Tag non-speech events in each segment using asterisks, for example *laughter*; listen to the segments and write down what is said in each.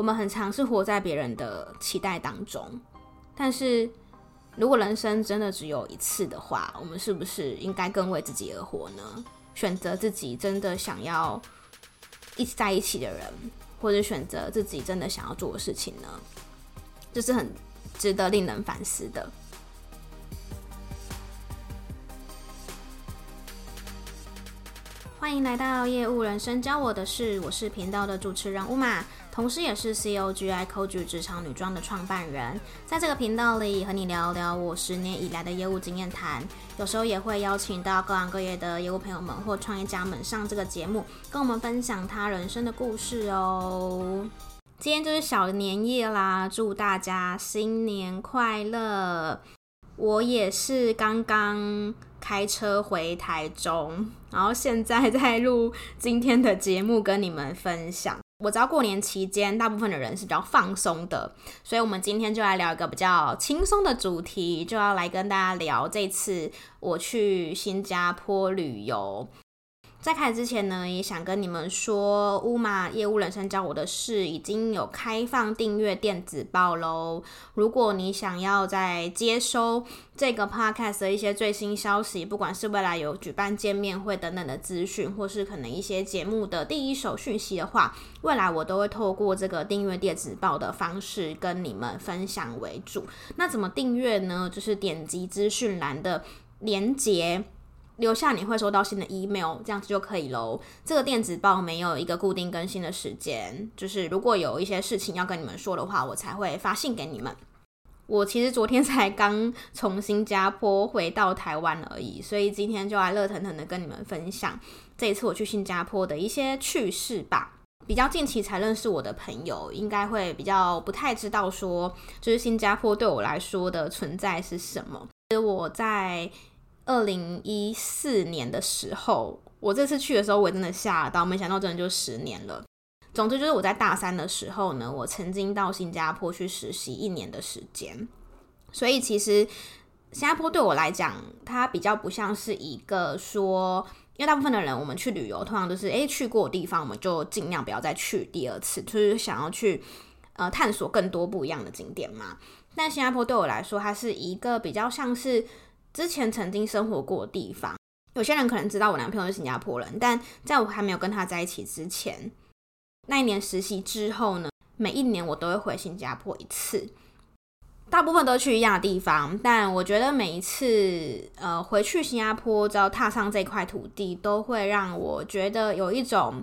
我们很常是活在别人的期待当中，但是如果人生真的只有一次的话，我们是不是应该更为自己而活呢？选择自己真的想要一起在一起的人，或者选择自己真的想要做的事情呢？这是很值得令人反思的。欢迎来到业务人生教我的事，我是频道的主持人 Uma，同时也是 COGI Coach 职场女装的创办人。在这个频道里，和你聊聊我十年以来的业务经验谈，有时候也会邀请到各行各业的业务朋友们或创业家们上这个节目，跟我们分享他人生的故事哦。今天就是小年夜啦，祝大家新年快乐！我也是刚刚开车回台中，*laughs* 然后现在在录今天的节目跟你们分享。我知道过年期间大部分的人是比较放松的，所以我们今天就来聊一个比较轻松的主题，就要来跟大家聊这次我去新加坡旅游。在开始之前呢，也想跟你们说，Uma 业务人生教我的事已经有开放订阅电子报喽。如果你想要在接收这个 podcast 的一些最新消息，不管是未来有举办见面会等等的资讯，或是可能一些节目的第一手讯息的话，未来我都会透过这个订阅电子报的方式跟你们分享为主。那怎么订阅呢？就是点击资讯栏的连接。留下你会收到新的 email，这样子就可以喽。这个电子报没有一个固定更新的时间，就是如果有一些事情要跟你们说的话，我才会发信给你们。我其实昨天才刚从新加坡回到台湾而已，所以今天就来热腾腾的跟你们分享这一次我去新加坡的一些趣事吧。比较近期才认识我的朋友，应该会比较不太知道说，就是新加坡对我来说的存在是什么。其实我在。二零一四年的时候，我这次去的时候，我真的吓到，没想到真的就十年了。总之就是我在大三的时候呢，我曾经到新加坡去实习一年的时间。所以其实新加坡对我来讲，它比较不像是一个说，因为大部分的人我们去旅游，通常都是诶去过的地方，我们就尽量不要再去第二次，就是想要去呃探索更多不一样的景点嘛。但新加坡对我来说，它是一个比较像是。之前曾经生活过的地方，有些人可能知道我男朋友是新加坡人，但在我还没有跟他在一起之前，那一年实习之后呢，每一年我都会回新加坡一次，大部分都去一样的地方，但我觉得每一次呃回去新加坡，只要踏上这块土地，都会让我觉得有一种。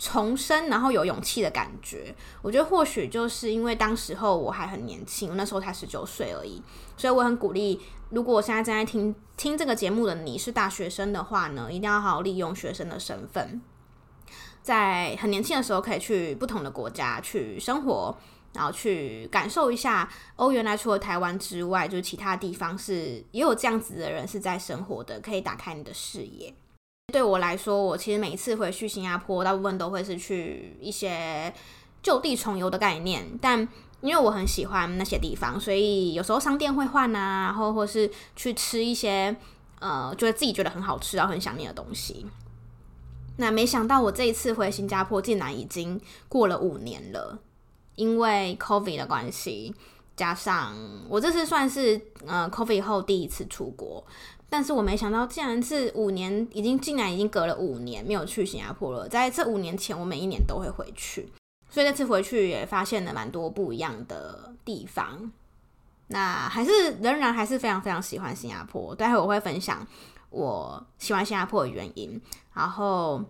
重生，然后有勇气的感觉，我觉得或许就是因为当时候我还很年轻，那时候才十九岁而已，所以我很鼓励，如果我现在正在听听这个节目的你是大学生的话呢，一定要好好利用学生的身份，在很年轻的时候可以去不同的国家去生活，然后去感受一下哦，原来除了台湾之外，就是其他地方是也有这样子的人是在生活的，可以打开你的视野。对我来说，我其实每一次回去新加坡，大部分都会是去一些就地重游的概念。但因为我很喜欢那些地方，所以有时候商店会换啊，然后或是去吃一些呃，觉得自己觉得很好吃，然后很想念的东西。那没想到我这一次回新加坡，竟然已经过了五年了，因为 COVID 的关系，加上我这次算是呃 COVID 后第一次出国。但是我没想到，竟然是五年，已经竟然已经隔了五年没有去新加坡了。在这五年前，我每一年都会回去，所以这次回去也发现了蛮多不一样的地方。那还是仍然还是非常非常喜欢新加坡。待会我会分享我喜欢新加坡的原因，然后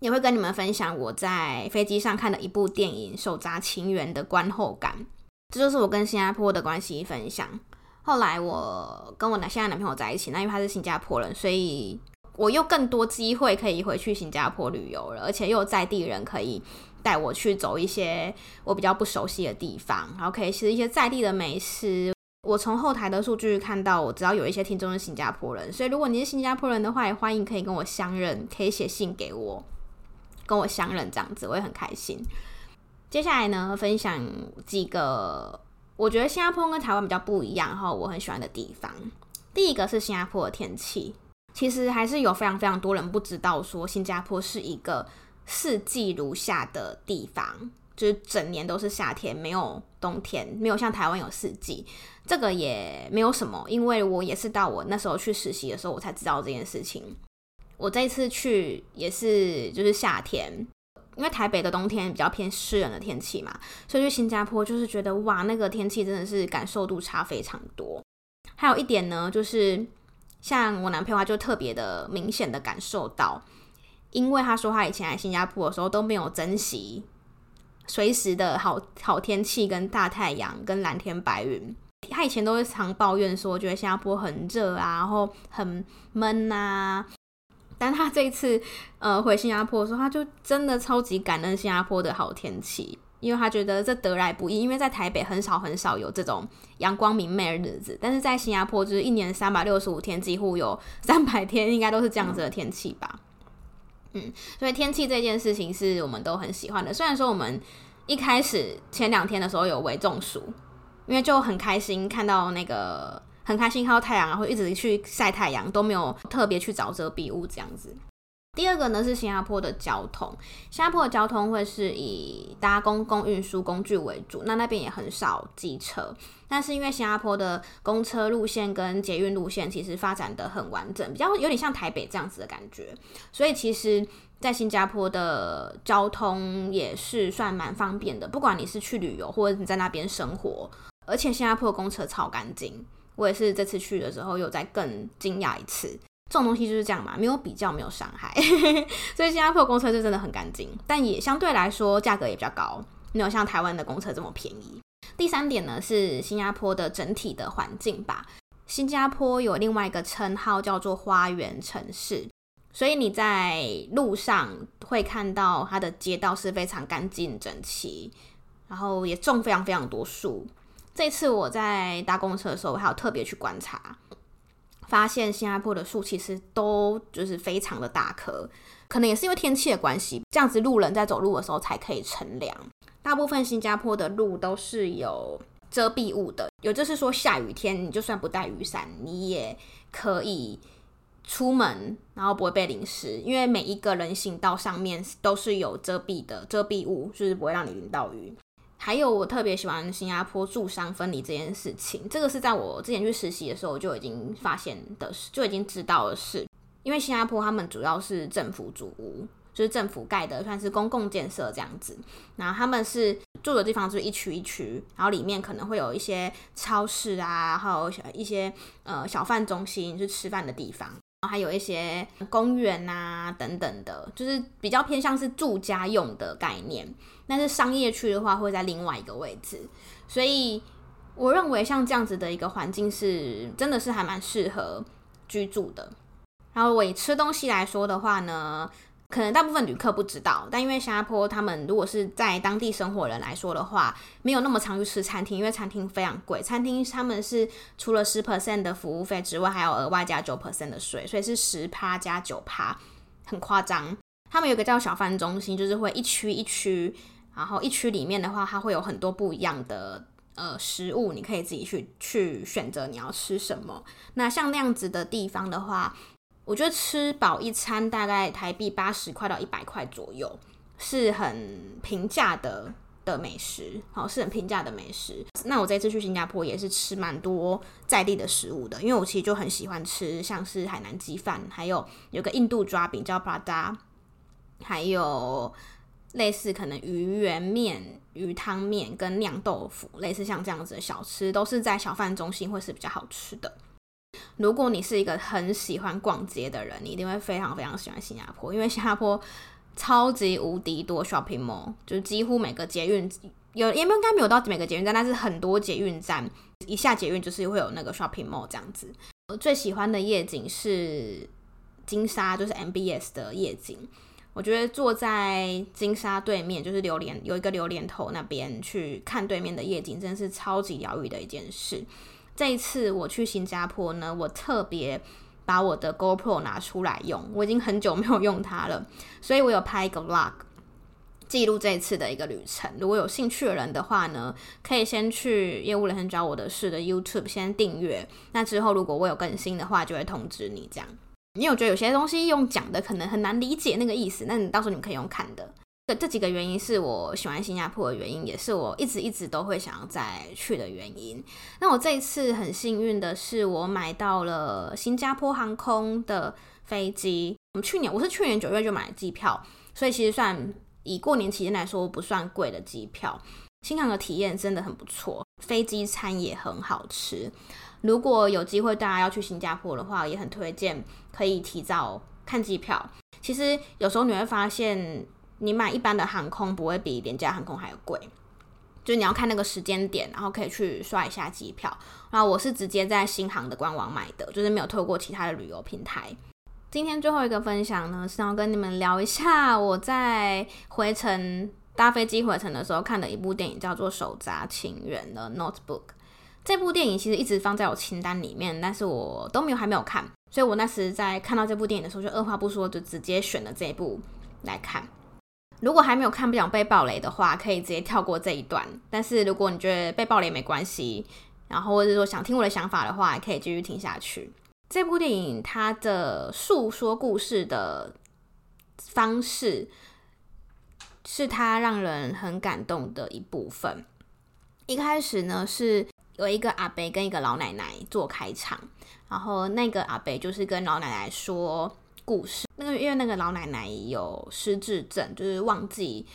也会跟你们分享我在飞机上看的一部电影《手札情缘》的观后感。这就是我跟新加坡的关系分享。后来我跟我男现在男朋友在一起，那因为他是新加坡人，所以我又更多机会可以回去新加坡旅游了，而且又有在地人可以带我去走一些我比较不熟悉的地方，然后可以吃一些在地的美食。我从后台的数据看到，我知道有一些听众是新加坡人，所以如果你是新加坡人的话，也欢迎可以跟我相认，可以写信给我，跟我相认这样子，我也很开心。接下来呢，分享几个。我觉得新加坡跟台湾比较不一样哈，我很喜欢的地方。第一个是新加坡的天气，其实还是有非常非常多人不知道说新加坡是一个四季如夏的地方。就是整年都是夏天，没有冬天，没有像台湾有四季。这个也没有什么，因为我也是到我那时候去实习的时候，我才知道这件事情。我这一次去也是就是夏天，因为台北的冬天比较偏湿冷的天气嘛，所以去新加坡就是觉得哇，那个天气真的是感受度差非常多。还有一点呢，就是像我男朋友他就特别的明显的感受到，因为他说他以前来新加坡的时候都没有珍惜随时的好好天气跟大太阳跟蓝天白云。他以前都会常抱怨说，觉得新加坡很热啊，然后很闷啊。但他这一次呃回新加坡的时候，他就真的超级感恩新加坡的好天气，因为他觉得这得来不易。因为在台北很少很少有这种阳光明媚的日子，但是在新加坡就是一年三百六十五天，几乎有 *laughs* 三百天应该都是这样子的天气吧。嗯，所以天气这件事情是我们都很喜欢的。虽然说我们一开始前两天的时候有微中暑。因为就很开心看到那个很开心看到太阳，然后一直去晒太阳，都没有特别去找遮蔽物这样子。第二个呢是新加坡的交通，新加坡的交通会是以搭公共运输工具为主，那那边也很少机车，但是因为新加坡的公车路线跟捷运路线其实发展的很完整，比较有点像台北这样子的感觉，所以其实在新加坡的交通也是算蛮方便的，不管你是去旅游或者你在那边生活。而且新加坡的公车超干净，我也是这次去的时候又再更惊讶一次。这种东西就是这样嘛，没有比较没有伤害，*laughs* 所以新加坡公车就真的很干净，但也相对来说价格也比较高，没有像台湾的公车这么便宜。第三点呢是新加坡的整体的环境吧，新加坡有另外一个称号叫做花园城市，所以你在路上会看到它的街道是非常干净整齐，然后也种非常非常多树。这次我在搭公车的时候，我还有特别去观察，发现新加坡的树其实都就是非常的大棵，可能也是因为天气的关系，这样子路人在走路的时候才可以乘凉。大部分新加坡的路都是有遮蔽物的，有就是说下雨天你就算不带雨伞，你也可以出门，然后不会被淋湿，因为每一个人行道上面都是有遮蔽的遮蔽物，就是不会让你淋到雨。还有，我特别喜欢新加坡住商分离这件事情。这个是在我之前去实习的时候就已经发现的事，就已经知道的事。因为新加坡他们主要是政府组屋，就是政府盖的，算是公共建设这样子。然后他们是住的地方就是一区一区，然后里面可能会有一些超市啊，还有一些呃小贩中心，是吃饭的地方。还有一些公园啊等等的，就是比较偏向是住家用的概念。但是商业区的话会在另外一个位置，所以我认为像这样子的一个环境是真的是还蛮适合居住的。然后我以吃东西来说的话呢，可能大部分旅客不知道，但因为新加坡他们如果是在当地生活人来说的话，没有那么常去吃餐厅，因为餐厅非常贵。餐厅他们是除了十 percent 的服务费之外，还有额外加九 percent 的税，所以是十趴加九趴，很夸张。他们有个叫小贩中心，就是会一区一区。然后一区里面的话，它会有很多不一样的呃食物，你可以自己去去选择你要吃什么。那像那样子的地方的话，我觉得吃饱一餐大概台币八十块到一百块左右，是很平价的的美食，好，是很平价的美食。那我这次去新加坡也是吃蛮多在地的食物的，因为我其实就很喜欢吃像是海南鸡饭，还有有个印度抓饼叫 Prata，还有。类似可能鱼圆面、鱼汤面跟酿豆腐，类似像这样子的小吃，都是在小贩中心会是比较好吃的。如果你是一个很喜欢逛街的人，你一定会非常非常喜欢新加坡，因为新加坡超级无敌多 shopping mall，就是几乎每个捷运有，也应该没有到每个捷运站，但是很多捷运站一下捷运就是会有那个 shopping mall 这样子。我最喜欢的夜景是金沙，就是 MBS 的夜景。我觉得坐在金沙对面，就是榴莲有一个榴莲头那边去看对面的夜景，真的是超级疗愈的一件事。这一次我去新加坡呢，我特别把我的 GoPro 拿出来用，我已经很久没有用它了，所以我有拍一个 Vlog 记录这一次的一个旅程。如果有兴趣的人的话呢，可以先去业务人生教我的事的 YouTube 先订阅，那之后如果我有更新的话，就会通知你这样。因为我觉得有些东西用讲的可能很难理解那个意思，那你到时候你们可以用看的。这这几个原因是我喜欢新加坡的原因，也是我一直一直都会想要再去的原因。那我这一次很幸运的是，我买到了新加坡航空的飞机。我们去年我是去年九月就买机票，所以其实算以过年期间来说不算贵的机票。新航的体验真的很不错，飞机餐也很好吃。如果有机会大家要去新加坡的话，也很推荐可以提早看机票。其实有时候你会发现。你买一般的航空不会比廉价航空还要贵，就你要看那个时间点，然后可以去刷一下机票。然后我是直接在新航的官网买的，就是没有透过其他的旅游平台。今天最后一个分享呢，是要跟你们聊一下我在回程搭飞机回程的时候看的一部电影，叫做《手札情缘》的 Notebook。这部电影其实一直放在我清单里面，但是我都没有还没有看，所以我那时在看到这部电影的时候，就二话不说就直接选了这一部来看。如果还没有看，不想被爆雷的话，可以直接跳过这一段。但是如果你觉得被爆雷没关系，然后或者说想听我的想法的话，可以继续听下去。这部电影它的诉说故事的方式，是它让人很感动的一部分。一开始呢，是有一个阿伯跟一个老奶奶做开场，然后那个阿伯就是跟老奶奶说。故事，那个因为那个老奶奶有失智症，就是忘记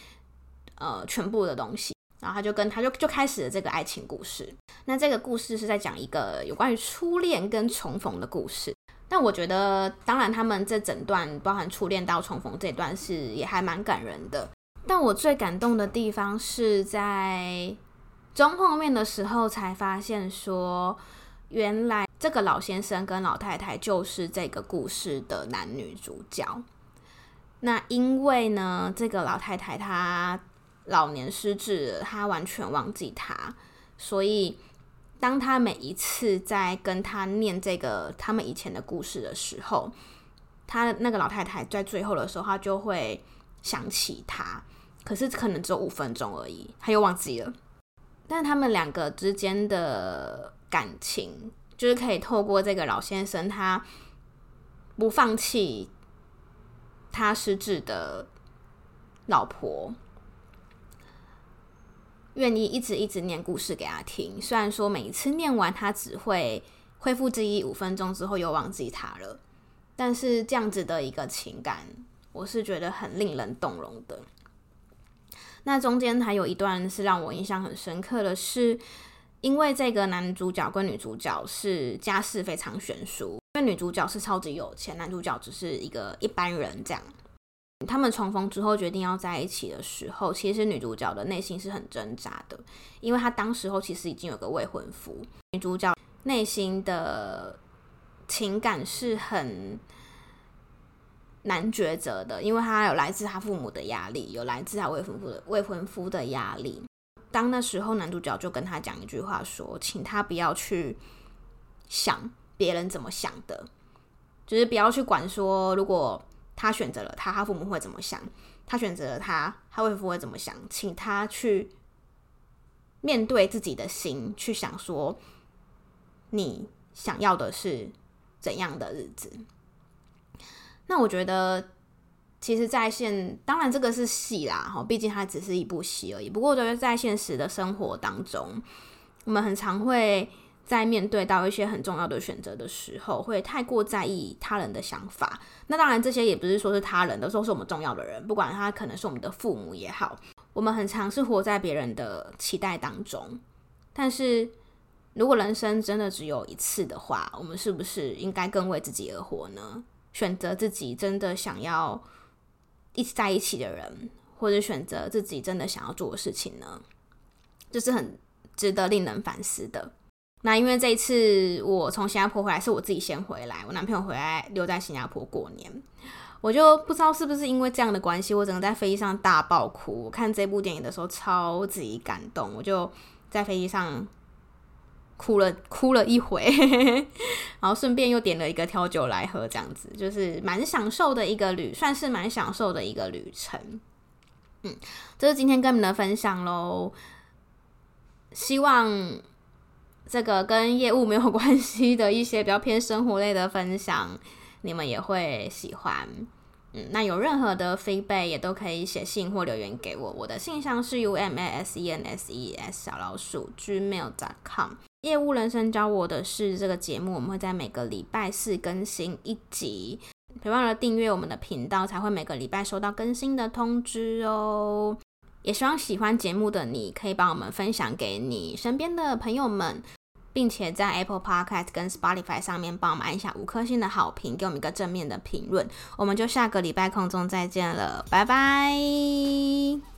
呃全部的东西，然后他就跟他就就开始了这个爱情故事。那这个故事是在讲一个有关于初恋跟重逢的故事。但我觉得，当然他们这整段包含初恋到重逢这段是也还蛮感人的。但我最感动的地方是在中后面的时候才发现说，原来。这个老先生跟老太太就是这个故事的男女主角。那因为呢，这个老太太她老年失智，她完全忘记他，所以当他每一次在跟他念这个他们以前的故事的时候，他那个老太太在最后的时候，她就会想起他，可是可能只有五分钟而已，他又忘记了。但他们两个之间的感情。就是可以透过这个老先生，他不放弃他失智的老婆，愿意一直一直念故事给他听。虽然说每一次念完，他只会恢复记忆五分钟之后又忘记他了，但是这样子的一个情感，我是觉得很令人动容的。那中间还有一段是让我印象很深刻的是。因为这个男主角跟女主角是家世非常悬殊，因为女主角是超级有钱，男主角只是一个一般人这样。他们重逢之后决定要在一起的时候，其实女主角的内心是很挣扎的，因为她当时候其实已经有个未婚夫。女主角内心的情感是很难抉择的，因为她有来自她父母的压力，有来自她未婚夫的未婚夫的压力。当那时候，男主角就跟他讲一句话，说：“请他不要去想别人怎么想的，就是不要去管说，如果他选择了他，他父母会怎么想；他选择了他，他未婚夫会怎么想。请他去面对自己的心，去想说，你想要的是怎样的日子。”那我觉得。其实，在现当然这个是戏啦，哈，毕竟它只是一部戏而已。不过，对于在现实的生活当中，我们很常会在面对到一些很重要的选择的时候，会太过在意他人的想法。那当然，这些也不是说是他人的，都是我们重要的人，不管他可能是我们的父母也好，我们很常是活在别人的期待当中。但是如果人生真的只有一次的话，我们是不是应该更为自己而活呢？选择自己真的想要。一起在一起的人，或者选择自己真的想要做的事情呢，这是很值得令人反思的。那因为这一次我从新加坡回来，是我自己先回来，我男朋友回来留在新加坡过年，我就不知道是不是因为这样的关系，我整个在飞机上大爆哭。我看这部电影的时候超级感动，我就在飞机上。哭了哭了一回，*laughs* 然后顺便又点了一个调酒来喝，这样子就是蛮享受的一个旅，算是蛮享受的一个旅程。嗯，这是今天跟你们的分享喽。希望这个跟业务没有关系的一些比较偏生活类的分享，你们也会喜欢。嗯，那有任何的 feedback 也都可以写信或留言给我，我的信箱是 u m a s e n s e s 小老鼠 gmail.com。业务人生教我的是这个节目，我们会在每个礼拜四更新一集，别忘了订阅我们的频道，才会每个礼拜收到更新的通知哦。也希望喜欢节目的你可以帮我们分享给你身边的朋友们。并且在 Apple Podcast 跟 Spotify 上面帮我们按下五颗星的好评，给我们一个正面的评论。我们就下个礼拜空中再见了，拜拜。